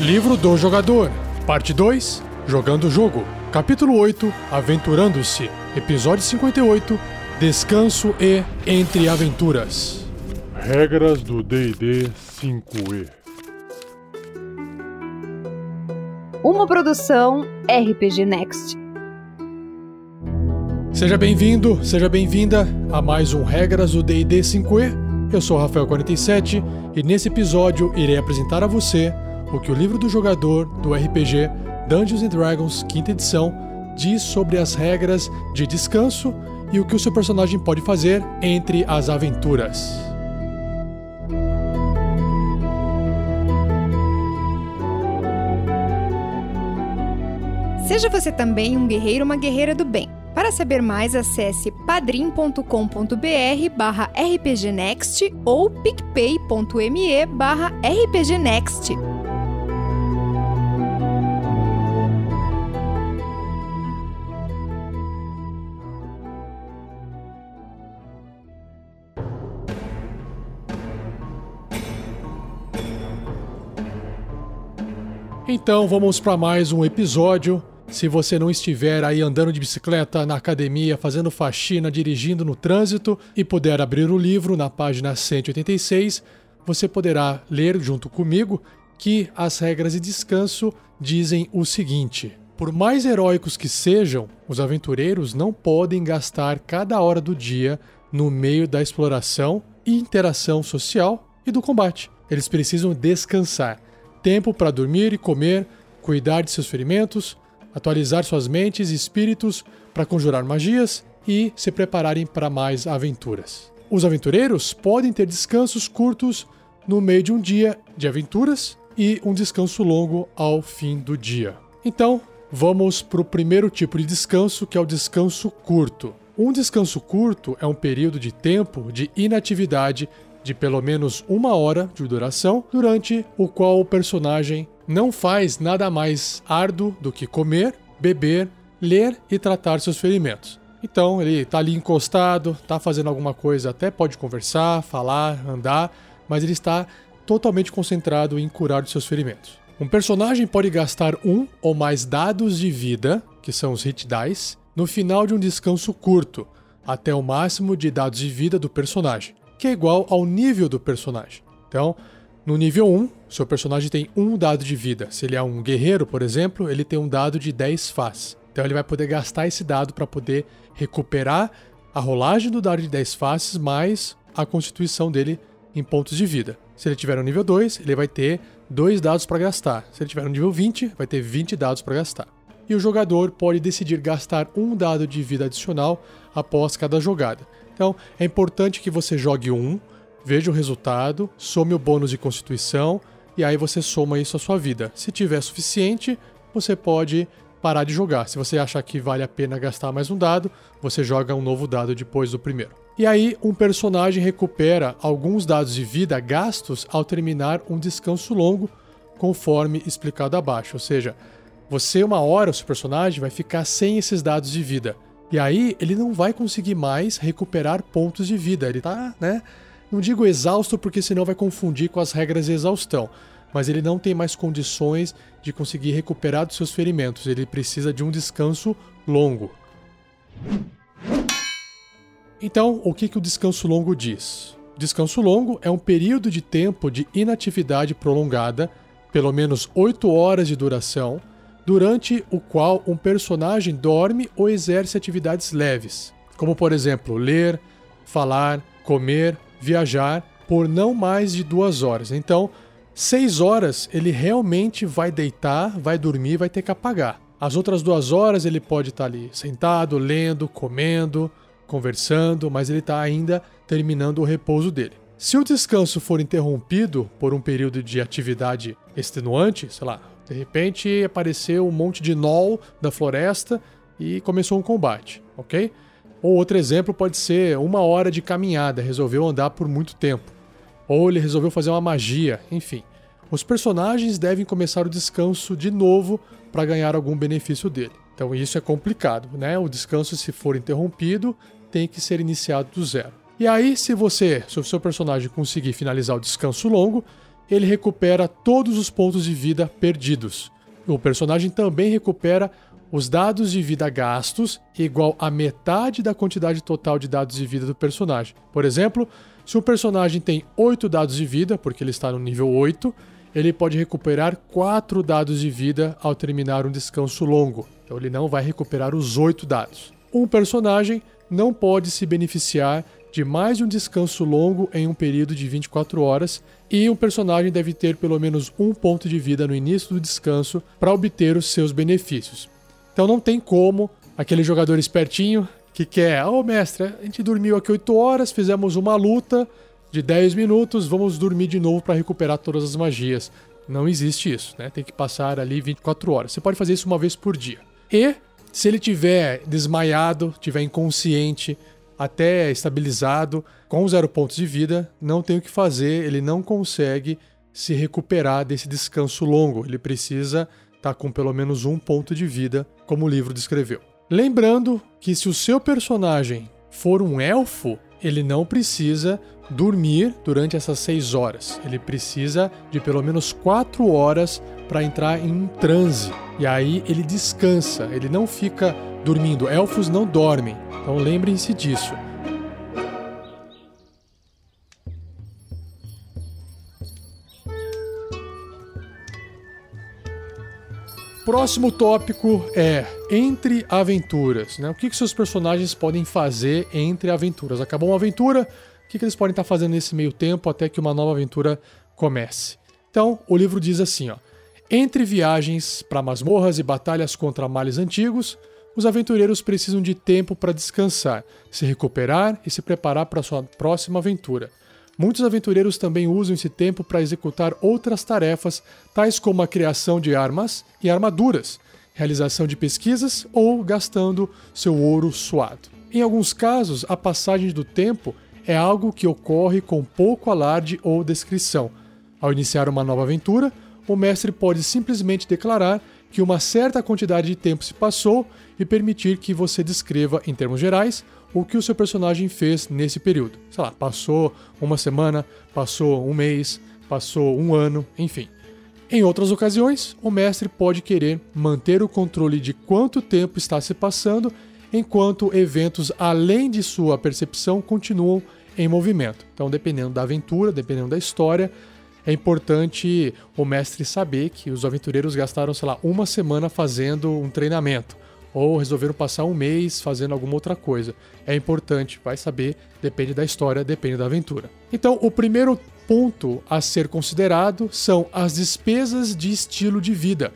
Livro do Jogador, Parte 2 Jogando o Jogo, Capítulo 8 Aventurando-se, Episódio 58 Descanso e Entre Aventuras. Regras do DD 5E. Uma produção RPG Next. Seja bem-vindo, seja bem-vinda a mais um Regras do D&D 5e. Eu sou o Rafael47 e nesse episódio irei apresentar a você que o livro do jogador do RPG Dungeons Dragons quinta edição diz sobre as regras de descanso e o que o seu personagem pode fazer entre as aventuras. Seja você também um guerreiro ou uma guerreira do bem. Para saber mais, acesse padrim.com.br barra rpgnext ou picpay.me barra rpgnext. Então vamos para mais um episódio. Se você não estiver aí andando de bicicleta na academia, fazendo faxina, dirigindo no trânsito e puder abrir o livro na página 186, você poderá ler junto comigo que as regras de descanso dizem o seguinte: por mais heróicos que sejam, os aventureiros não podem gastar cada hora do dia no meio da exploração e interação social e do combate. Eles precisam descansar tempo para dormir e comer, cuidar de seus ferimentos, atualizar suas mentes e espíritos para conjurar magias e se prepararem para mais aventuras. Os aventureiros podem ter descansos curtos no meio de um dia de aventuras e um descanso longo ao fim do dia. Então, vamos para o primeiro tipo de descanso, que é o descanso curto. Um descanso curto é um período de tempo de inatividade de pelo menos uma hora de duração, durante o qual o personagem não faz nada mais árduo do que comer, beber, ler e tratar seus ferimentos. Então ele está ali encostado, está fazendo alguma coisa, até pode conversar, falar, andar, mas ele está totalmente concentrado em curar os seus ferimentos. Um personagem pode gastar um ou mais dados de vida, que são os hit dice, no final de um descanso curto, até o máximo de dados de vida do personagem que é igual ao nível do personagem. Então, no nível 1, seu personagem tem um dado de vida. Se ele é um guerreiro, por exemplo, ele tem um dado de 10 faces. Então ele vai poder gastar esse dado para poder recuperar a rolagem do dado de 10 faces mais a constituição dele em pontos de vida. Se ele tiver no nível 2, ele vai ter dois dados para gastar. Se ele tiver no nível 20, vai ter 20 dados para gastar. E o jogador pode decidir gastar um dado de vida adicional após cada jogada. Então, é importante que você jogue um, veja o resultado, some o bônus de constituição e aí você soma isso à sua vida. Se tiver suficiente, você pode parar de jogar. Se você achar que vale a pena gastar mais um dado, você joga um novo dado depois do primeiro. E aí, um personagem recupera alguns dados de vida gastos ao terminar um descanso longo, conforme explicado abaixo. Ou seja, você, uma hora, o seu personagem vai ficar sem esses dados de vida. E aí ele não vai conseguir mais recuperar pontos de vida. Ele tá, né? Não digo exausto porque senão vai confundir com as regras de exaustão, mas ele não tem mais condições de conseguir recuperar dos seus ferimentos. Ele precisa de um descanso longo. Então, o que, que o descanso longo diz? Descanso longo é um período de tempo de inatividade prolongada, pelo menos 8 horas de duração, durante o qual um personagem dorme ou exerce atividades leves, como por exemplo ler, falar, comer, viajar, por não mais de duas horas. Então, seis horas ele realmente vai deitar, vai dormir, vai ter que apagar. As outras duas horas ele pode estar ali sentado, lendo, comendo, conversando, mas ele está ainda terminando o repouso dele. Se o descanso for interrompido por um período de atividade extenuante, sei lá, de repente apareceu um monte de gnoll da floresta e começou um combate, ok? Ou outro exemplo pode ser uma hora de caminhada, resolveu andar por muito tempo. Ou ele resolveu fazer uma magia, enfim. Os personagens devem começar o descanso de novo para ganhar algum benefício dele. Então isso é complicado, né? O descanso, se for interrompido, tem que ser iniciado do zero. E aí, se você, se o seu personagem conseguir finalizar o descanso longo, ele recupera todos os pontos de vida perdidos. O personagem também recupera os dados de vida gastos igual a metade da quantidade total de dados de vida do personagem. Por exemplo, se um personagem tem 8 dados de vida, porque ele está no nível 8, ele pode recuperar 4 dados de vida ao terminar um descanso longo. Então ele não vai recuperar os 8 dados. Um personagem não pode se beneficiar de mais um descanso longo em um período de 24 horas, e um personagem deve ter pelo menos um ponto de vida no início do descanso para obter os seus benefícios. Então não tem como aquele jogador espertinho que quer, ô oh, mestre, a gente dormiu aqui 8 horas, fizemos uma luta de 10 minutos, vamos dormir de novo para recuperar todas as magias. Não existe isso, né? Tem que passar ali 24 horas. Você pode fazer isso uma vez por dia. E se ele tiver desmaiado, tiver inconsciente, até estabilizado, com zero pontos de vida, não tem o que fazer, ele não consegue se recuperar desse descanso longo. Ele precisa estar tá com pelo menos um ponto de vida, como o livro descreveu. Lembrando que se o seu personagem for um elfo, ele não precisa dormir durante essas seis horas. Ele precisa de pelo menos quatro horas para entrar em um transe. E aí ele descansa, ele não fica dormindo. Elfos não dormem, então lembrem-se disso. Próximo tópico é entre aventuras. Né? O que, que seus personagens podem fazer entre aventuras? Acabou uma aventura, o que, que eles podem estar fazendo nesse meio tempo até que uma nova aventura comece? Então, o livro diz assim: ó, entre viagens para masmorras e batalhas contra males antigos, os aventureiros precisam de tempo para descansar, se recuperar e se preparar para sua próxima aventura. Muitos aventureiros também usam esse tempo para executar outras tarefas, tais como a criação de armas e armaduras, realização de pesquisas ou gastando seu ouro suado. Em alguns casos, a passagem do tempo é algo que ocorre com pouco alarde ou descrição. Ao iniciar uma nova aventura, o mestre pode simplesmente declarar que uma certa quantidade de tempo se passou e permitir que você descreva, em termos gerais, o que o seu personagem fez nesse período. Sei lá, passou uma semana, passou um mês, passou um ano, enfim. Em outras ocasiões, o mestre pode querer manter o controle de quanto tempo está se passando enquanto eventos além de sua percepção continuam em movimento. Então, dependendo da aventura, dependendo da história, é importante o mestre saber que os aventureiros gastaram, sei lá, uma semana fazendo um treinamento ou resolveram passar um mês fazendo alguma outra coisa. É importante, vai saber, depende da história, depende da aventura. Então, o primeiro ponto a ser considerado são as despesas de estilo de vida.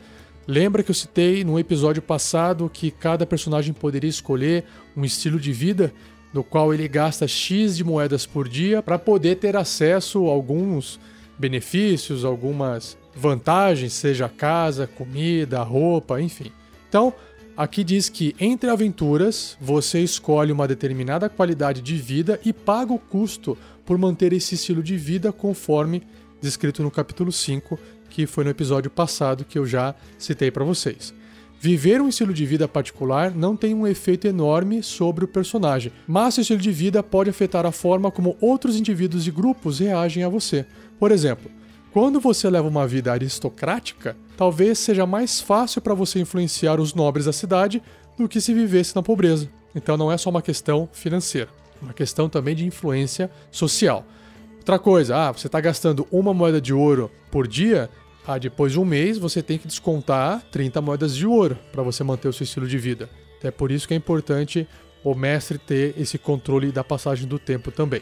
Lembra que eu citei no episódio passado que cada personagem poderia escolher um estilo de vida no qual ele gasta X de moedas por dia para poder ter acesso a alguns benefícios, algumas vantagens, seja casa, comida, roupa, enfim. Então, aqui diz que entre aventuras você escolhe uma determinada qualidade de vida e paga o custo por manter esse estilo de vida conforme descrito no capítulo 5, que foi no episódio passado que eu já citei para vocês. Viver um estilo de vida particular não tem um efeito enorme sobre o personagem, mas seu estilo de vida pode afetar a forma como outros indivíduos e grupos reagem a você. Por exemplo, quando você leva uma vida aristocrática, talvez seja mais fácil para você influenciar os nobres da cidade do que se vivesse na pobreza. Então não é só uma questão financeira, é uma questão também de influência social. Outra coisa, ah, você está gastando uma moeda de ouro por dia, ah, depois de um mês você tem que descontar 30 moedas de ouro para você manter o seu estilo de vida. É por isso que é importante o mestre ter esse controle da passagem do tempo também.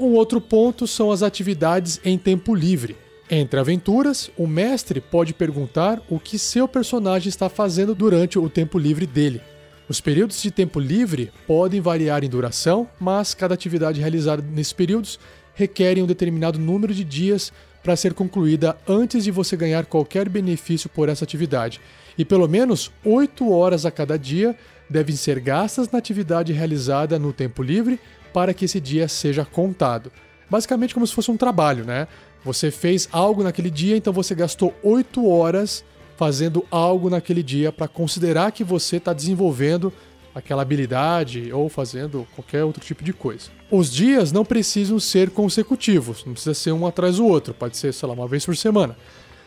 Um outro ponto são as atividades em tempo livre. Entre aventuras, o mestre pode perguntar o que seu personagem está fazendo durante o tempo livre dele. Os períodos de tempo livre podem variar em duração, mas cada atividade realizada nesses períodos requer um determinado número de dias para ser concluída antes de você ganhar qualquer benefício por essa atividade. E pelo menos 8 horas a cada dia devem ser gastas na atividade realizada no tempo livre para que esse dia seja contado. Basicamente como se fosse um trabalho, né? Você fez algo naquele dia, então você gastou 8 horas fazendo algo naquele dia para considerar que você está desenvolvendo aquela habilidade ou fazendo qualquer outro tipo de coisa. Os dias não precisam ser consecutivos, não precisa ser um atrás do outro, pode ser, sei lá, uma vez por semana.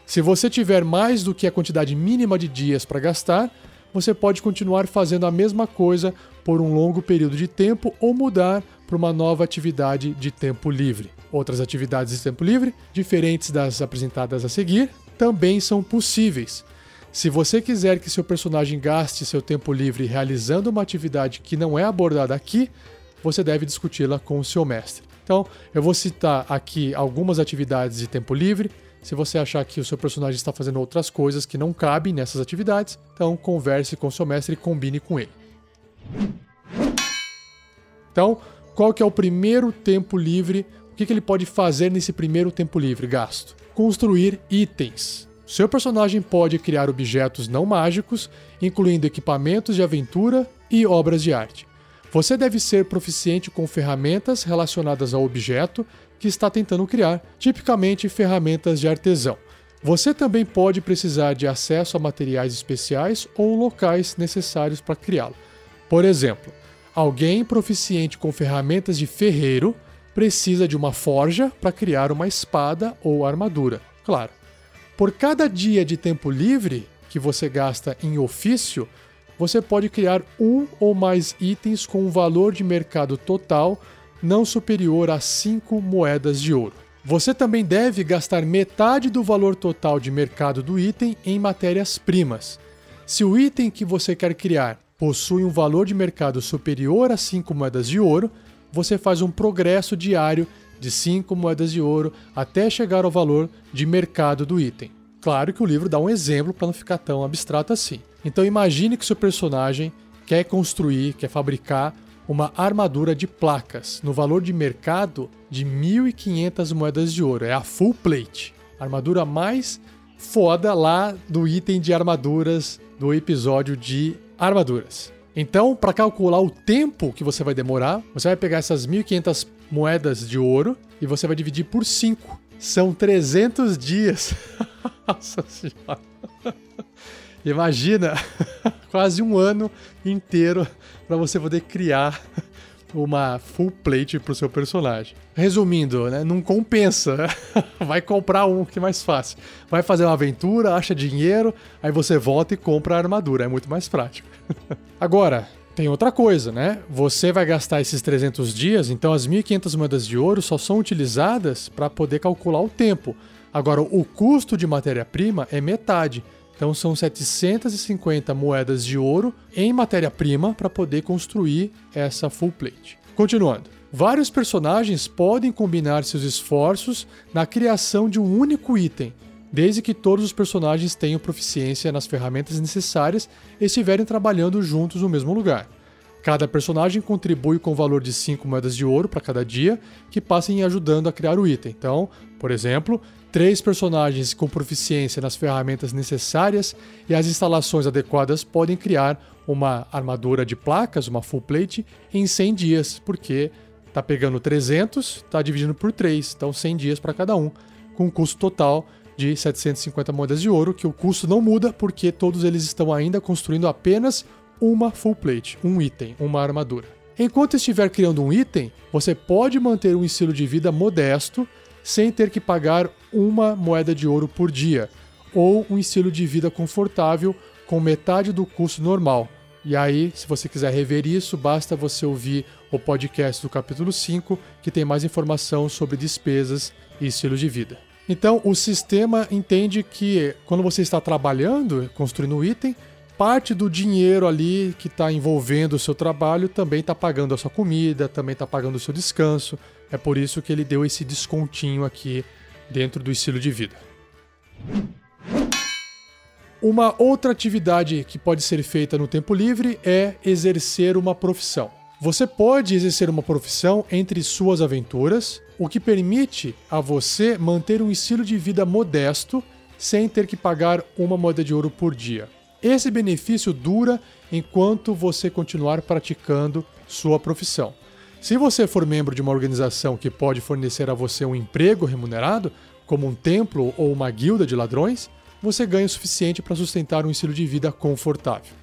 Se você tiver mais do que a quantidade mínima de dias para gastar, você pode continuar fazendo a mesma coisa por um longo período de tempo ou mudar para uma nova atividade de tempo livre. Outras atividades de tempo livre, diferentes das apresentadas a seguir, também são possíveis. Se você quiser que seu personagem gaste seu tempo livre realizando uma atividade que não é abordada aqui, você deve discuti-la com o seu mestre. Então, eu vou citar aqui algumas atividades de tempo livre. Se você achar que o seu personagem está fazendo outras coisas que não cabem nessas atividades, então converse com seu mestre e combine com ele. Então, qual que é o primeiro tempo livre? O que, que ele pode fazer nesse primeiro tempo livre gasto? Construir itens. Seu personagem pode criar objetos não mágicos, incluindo equipamentos de aventura e obras de arte. Você deve ser proficiente com ferramentas relacionadas ao objeto que está tentando criar, tipicamente ferramentas de artesão. Você também pode precisar de acesso a materiais especiais ou locais necessários para criá-lo. Por exemplo, alguém proficiente com ferramentas de ferreiro precisa de uma forja para criar uma espada ou armadura. Claro, por cada dia de tempo livre que você gasta em ofício, você pode criar um ou mais itens com um valor de mercado total não superior a 5 moedas de ouro. Você também deve gastar metade do valor total de mercado do item em matérias-primas. Se o item que você quer criar possui um valor de mercado superior a 5 moedas de ouro, você faz um progresso diário de 5 moedas de ouro até chegar ao valor de mercado do item. Claro que o livro dá um exemplo para não ficar tão abstrato assim. Então imagine que seu personagem quer construir, quer fabricar uma armadura de placas no valor de mercado de 1.500 moedas de ouro. É a full plate. A armadura mais foda lá do item de armaduras do episódio de armaduras. Então, para calcular o tempo que você vai demorar, você vai pegar essas 1.500 moedas de ouro e você vai dividir por 5. São 300 dias. Nossa senhora. Imagina, quase um ano inteiro para você poder criar uma full plate pro seu personagem. Resumindo, né, não compensa. Vai comprar um que é mais fácil. Vai fazer uma aventura, acha dinheiro, aí você volta e compra a armadura, é muito mais prático. Agora, tem outra coisa, né? Você vai gastar esses 300 dias, então as 1.500 moedas de ouro só são utilizadas para poder calcular o tempo. Agora, o custo de matéria-prima é metade. Então são 750 moedas de ouro em matéria-prima para poder construir essa full plate. Continuando. Vários personagens podem combinar seus esforços na criação de um único item, desde que todos os personagens tenham proficiência nas ferramentas necessárias e estiverem trabalhando juntos no mesmo lugar. Cada personagem contribui com o valor de 5 moedas de ouro para cada dia que passem ajudando a criar o item. Então, por exemplo, três personagens com proficiência nas ferramentas necessárias e as instalações adequadas podem criar uma armadura de placas, uma full plate, em 100 dias, porque tá pegando 300, tá dividindo por 3, então 100 dias para cada um, com um custo total de 750 moedas de ouro, que o custo não muda porque todos eles estão ainda construindo apenas uma full plate, um item, uma armadura. Enquanto estiver criando um item, você pode manter um estilo de vida modesto sem ter que pagar uma moeda de ouro por dia, ou um estilo de vida confortável com metade do custo normal. E aí, se você quiser rever isso, basta você ouvir o podcast do capítulo 5, que tem mais informação sobre despesas e estilo de vida. Então, o sistema entende que quando você está trabalhando, construindo um item, parte do dinheiro ali que está envolvendo o seu trabalho também está pagando a sua comida, também está pagando o seu descanso. É por isso que ele deu esse descontinho aqui dentro do estilo de vida. Uma outra atividade que pode ser feita no tempo livre é exercer uma profissão. Você pode exercer uma profissão entre suas aventuras, o que permite a você manter um estilo de vida modesto sem ter que pagar uma moeda de ouro por dia. Esse benefício dura enquanto você continuar praticando sua profissão. Se você for membro de uma organização que pode fornecer a você um emprego remunerado, como um templo ou uma guilda de ladrões, você ganha o suficiente para sustentar um estilo de vida confortável.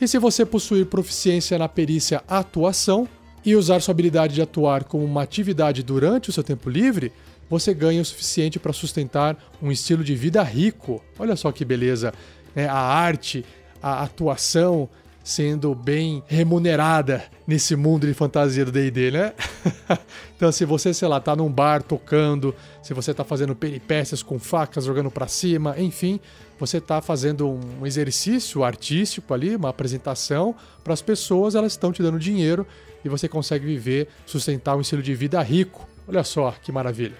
E se você possuir proficiência na perícia atuação e usar sua habilidade de atuar como uma atividade durante o seu tempo livre, você ganha o suficiente para sustentar um estilo de vida rico. Olha só que beleza! É, a arte, a atuação sendo bem remunerada nesse mundo de fantasia do D&D, né? então, se você, sei lá, tá num bar tocando, se você tá fazendo peripécias com facas jogando para cima, enfim, você tá fazendo um exercício artístico ali, uma apresentação para as pessoas, elas estão te dando dinheiro e você consegue viver, sustentar um estilo de vida rico. Olha só que maravilha.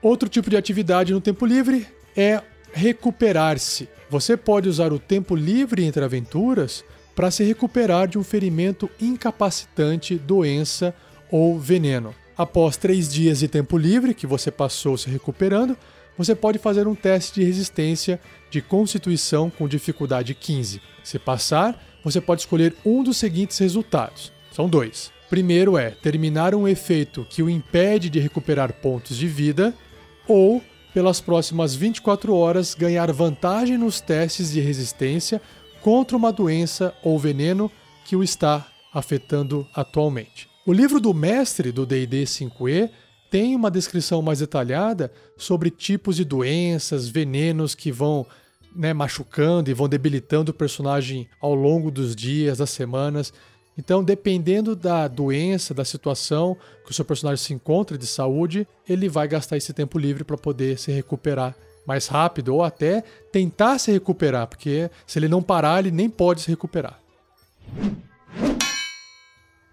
Outro tipo de atividade no tempo livre é recuperar-se. Você pode usar o tempo livre entre aventuras para se recuperar de um ferimento incapacitante, doença ou veneno. Após três dias de tempo livre que você passou se recuperando, você pode fazer um teste de resistência de constituição com dificuldade 15. Se passar, você pode escolher um dos seguintes resultados. São dois. Primeiro é terminar um efeito que o impede de recuperar pontos de vida, ou pelas próximas 24 horas ganhar vantagem nos testes de resistência contra uma doença ou veneno que o está afetando atualmente. O livro do mestre do D&D 5e tem uma descrição mais detalhada sobre tipos de doenças, venenos que vão né, machucando e vão debilitando o personagem ao longo dos dias, das semanas. Então, dependendo da doença, da situação que o seu personagem se encontra de saúde, ele vai gastar esse tempo livre para poder se recuperar mais rápido ou até tentar se recuperar, porque se ele não parar, ele nem pode se recuperar.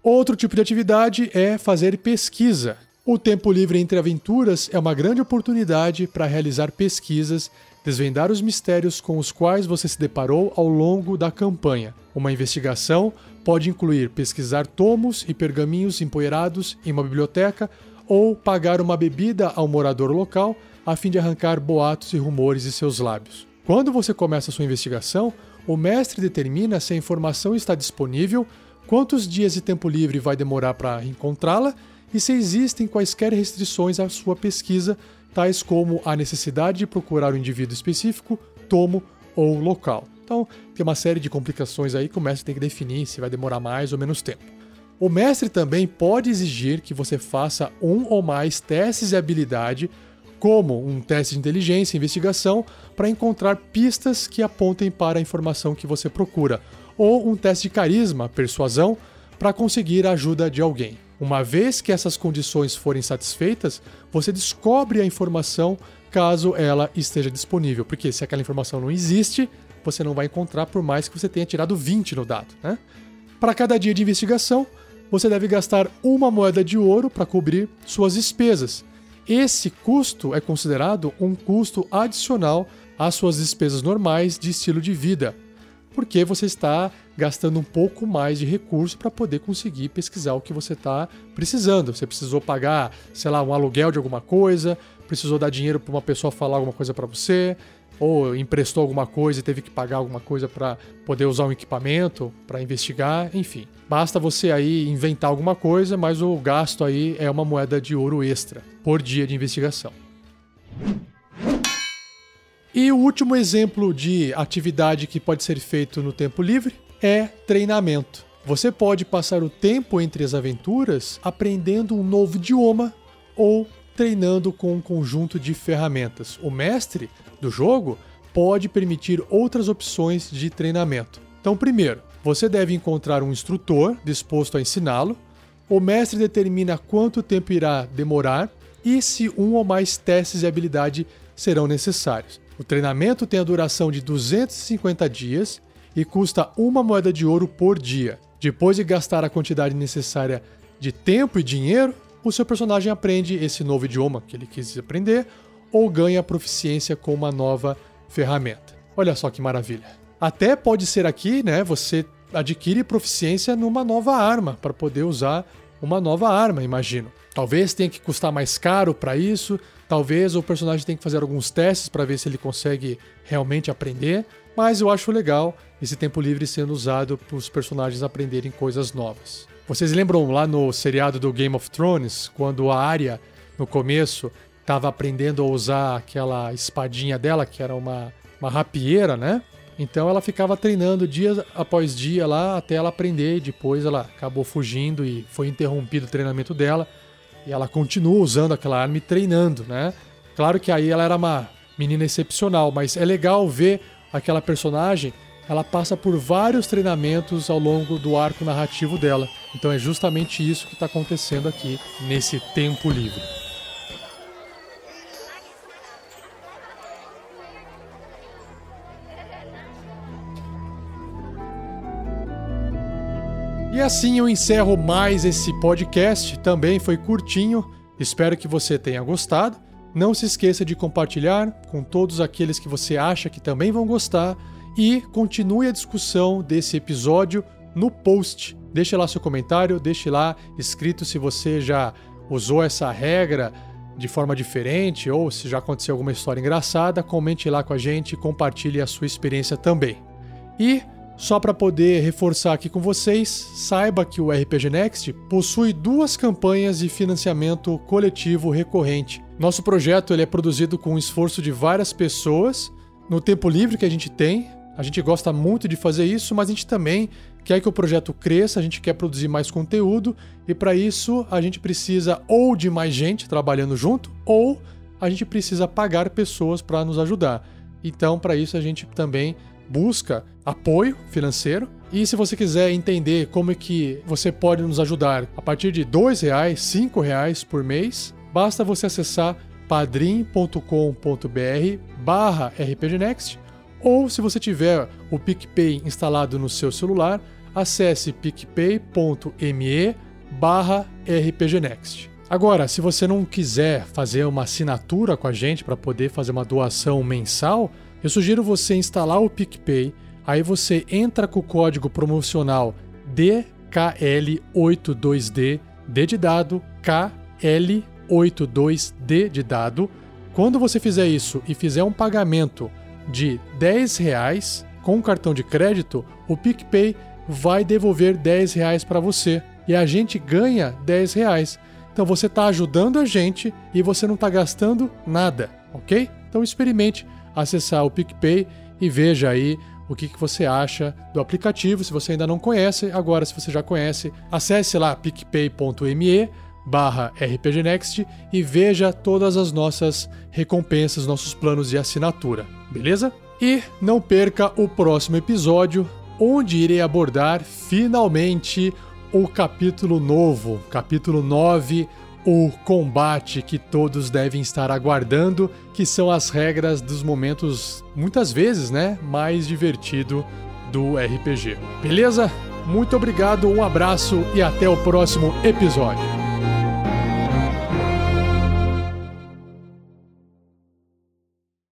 Outro tipo de atividade é fazer pesquisa. O tempo livre entre aventuras é uma grande oportunidade para realizar pesquisas, desvendar os mistérios com os quais você se deparou ao longo da campanha. Uma investigação pode incluir pesquisar tomos e pergaminhos empoeirados em uma biblioteca ou pagar uma bebida ao morador local a fim de arrancar boatos e rumores de seus lábios. Quando você começa sua investigação, o mestre determina se a informação está disponível, quantos dias de tempo livre vai demorar para encontrá-la e se existem quaisquer restrições à sua pesquisa, tais como a necessidade de procurar um indivíduo específico, tomo ou local. Então, tem uma série de complicações aí que o mestre tem que definir se vai demorar mais ou menos tempo. O mestre também pode exigir que você faça um ou mais testes de habilidade, como um teste de inteligência e investigação, para encontrar pistas que apontem para a informação que você procura, ou um teste de carisma, persuasão, para conseguir a ajuda de alguém. Uma vez que essas condições forem satisfeitas, você descobre a informação caso ela esteja disponível, porque se aquela informação não existe, você não vai encontrar por mais que você tenha tirado 20 no dado. Né? Para cada dia de investigação, você deve gastar uma moeda de ouro para cobrir suas despesas. Esse custo é considerado um custo adicional às suas despesas normais de estilo de vida, porque você está gastando um pouco mais de recurso para poder conseguir pesquisar o que você está precisando. Você precisou pagar, sei lá, um aluguel de alguma coisa, precisou dar dinheiro para uma pessoa falar alguma coisa para você, ou emprestou alguma coisa e teve que pagar alguma coisa para poder usar um equipamento, para investigar, enfim. Basta você aí inventar alguma coisa, mas o gasto aí é uma moeda de ouro extra por dia de investigação. E o último exemplo de atividade que pode ser feito no tempo livre é treinamento. Você pode passar o tempo entre as aventuras aprendendo um novo idioma ou treinando com um conjunto de ferramentas. O mestre do jogo pode permitir outras opções de treinamento. Então, primeiro, você deve encontrar um instrutor disposto a ensiná-lo. O mestre determina quanto tempo irá demorar e se um ou mais testes de habilidade serão necessários. O treinamento tem a duração de 250 dias e custa uma moeda de ouro por dia. Depois de gastar a quantidade necessária de tempo e dinheiro, o seu personagem aprende esse novo idioma que ele quis aprender ou ganha proficiência com uma nova ferramenta. Olha só que maravilha. Até pode ser aqui, né, você adquire proficiência numa nova arma para poder usar uma nova arma, imagino. Talvez tenha que custar mais caro para isso, talvez o personagem tenha que fazer alguns testes para ver se ele consegue realmente aprender, mas eu acho legal esse tempo livre sendo usado para os personagens aprenderem coisas novas. Vocês lembram lá no seriado do Game of Thrones, quando a Arya, no começo, estava aprendendo a usar aquela espadinha dela, que era uma, uma rapieira, né? Então ela ficava treinando dia após dia lá até ela aprender depois ela acabou fugindo e foi interrompido o treinamento dela. E ela continua usando aquela arma e treinando, né? Claro que aí ela era uma menina excepcional, mas é legal ver aquela personagem, ela passa por vários treinamentos ao longo do arco narrativo dela. Então é justamente isso que está acontecendo aqui nesse tempo livre. E assim eu encerro mais esse podcast. Também foi curtinho. Espero que você tenha gostado. Não se esqueça de compartilhar com todos aqueles que você acha que também vão gostar e continue a discussão desse episódio no post. Deixe lá seu comentário, deixe lá escrito se você já usou essa regra de forma diferente ou se já aconteceu alguma história engraçada, comente lá com a gente, compartilhe a sua experiência também. E só para poder reforçar aqui com vocês, saiba que o RPG Next possui duas campanhas de financiamento coletivo recorrente. Nosso projeto ele é produzido com o esforço de várias pessoas, no tempo livre que a gente tem. A gente gosta muito de fazer isso, mas a gente também quer que o projeto cresça, a gente quer produzir mais conteúdo e para isso a gente precisa ou de mais gente trabalhando junto ou a gente precisa pagar pessoas para nos ajudar. Então, para isso a gente também busca apoio financeiro. E se você quiser entender como é que você pode nos ajudar a partir de R$ reais, cinco reais por mês, basta você acessar padrim.com.br barra rpgnext ou se você tiver o PicPay instalado no seu celular, acesse picpay.me barra rpgnext. Agora, se você não quiser fazer uma assinatura com a gente para poder fazer uma doação mensal, eu sugiro você instalar o PicPay, aí você entra com o código promocional DKL82D, D de dado, KL82D de dado. Quando você fizer isso e fizer um pagamento de 10 reais com cartão de crédito, o PicPay vai devolver 10 reais para você e a gente ganha 10 reais. Então você está ajudando a gente e você não está gastando nada, ok? Então experimente acessar o PicPay e veja aí o que, que você acha do aplicativo. Se você ainda não conhece, agora se você já conhece, acesse lá picpay.me barra rpgnext e veja todas as nossas recompensas, nossos planos de assinatura, beleza? E não perca o próximo episódio, onde irei abordar finalmente o capítulo novo, capítulo 9, o combate que todos devem estar aguardando, que são as regras dos momentos, muitas vezes, né, mais divertido do RPG. Beleza? Muito obrigado, um abraço e até o próximo episódio.